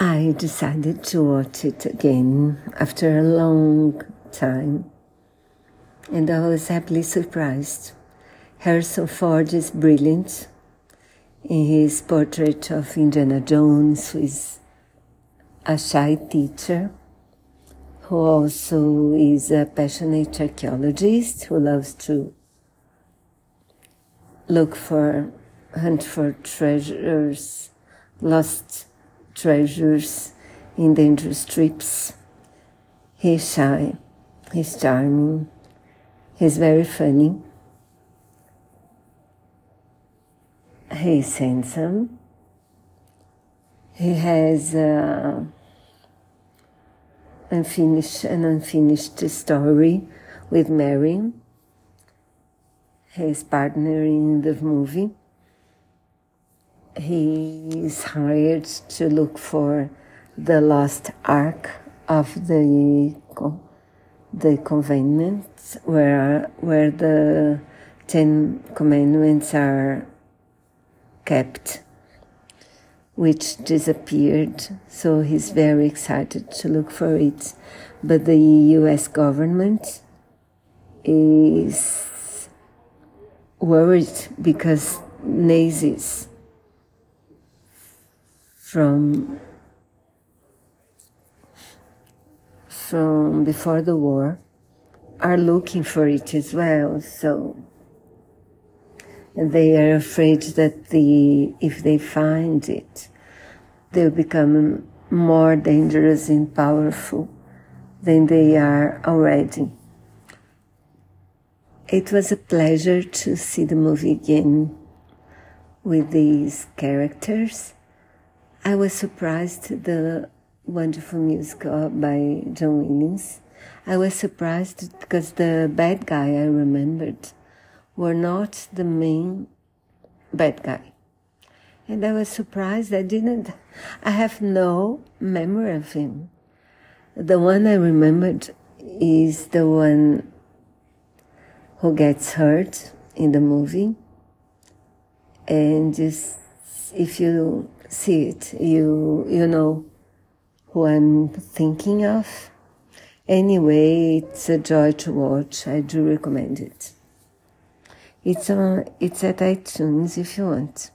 I decided to watch it again after a long time, and I was happily surprised. Harrison Ford is brilliant in his portrait of Indiana Jones, who is a shy teacher, who also is a passionate archaeologist who loves to look for, hunt for treasures, lost treasures in dangerous trips. He's shy, he's charming, he's very funny. He's handsome. He has uh, unfinished, an unfinished story with Mary, his partner in the movie. He is hired to look for the lost ark of the the covenant, where where the Ten Commandments are kept, which disappeared. So he's very excited to look for it. But the US government is worried because Nazis from from before the war are looking for it as well. So they are afraid that the if they find it, they'll become more dangerous and powerful than they are already. It was a pleasure to see the movie again with these characters. I was surprised the wonderful music uh, by John Williams. I was surprised because the bad guy I remembered were not the main bad guy. And I was surprised I didn't, I have no memory of him. The one I remembered is the one who gets hurt in the movie. And just, if you see it, you, you know who I'm thinking of. Anyway, it's a joy to watch. I do recommend it. It's on, it's at iTunes if you want.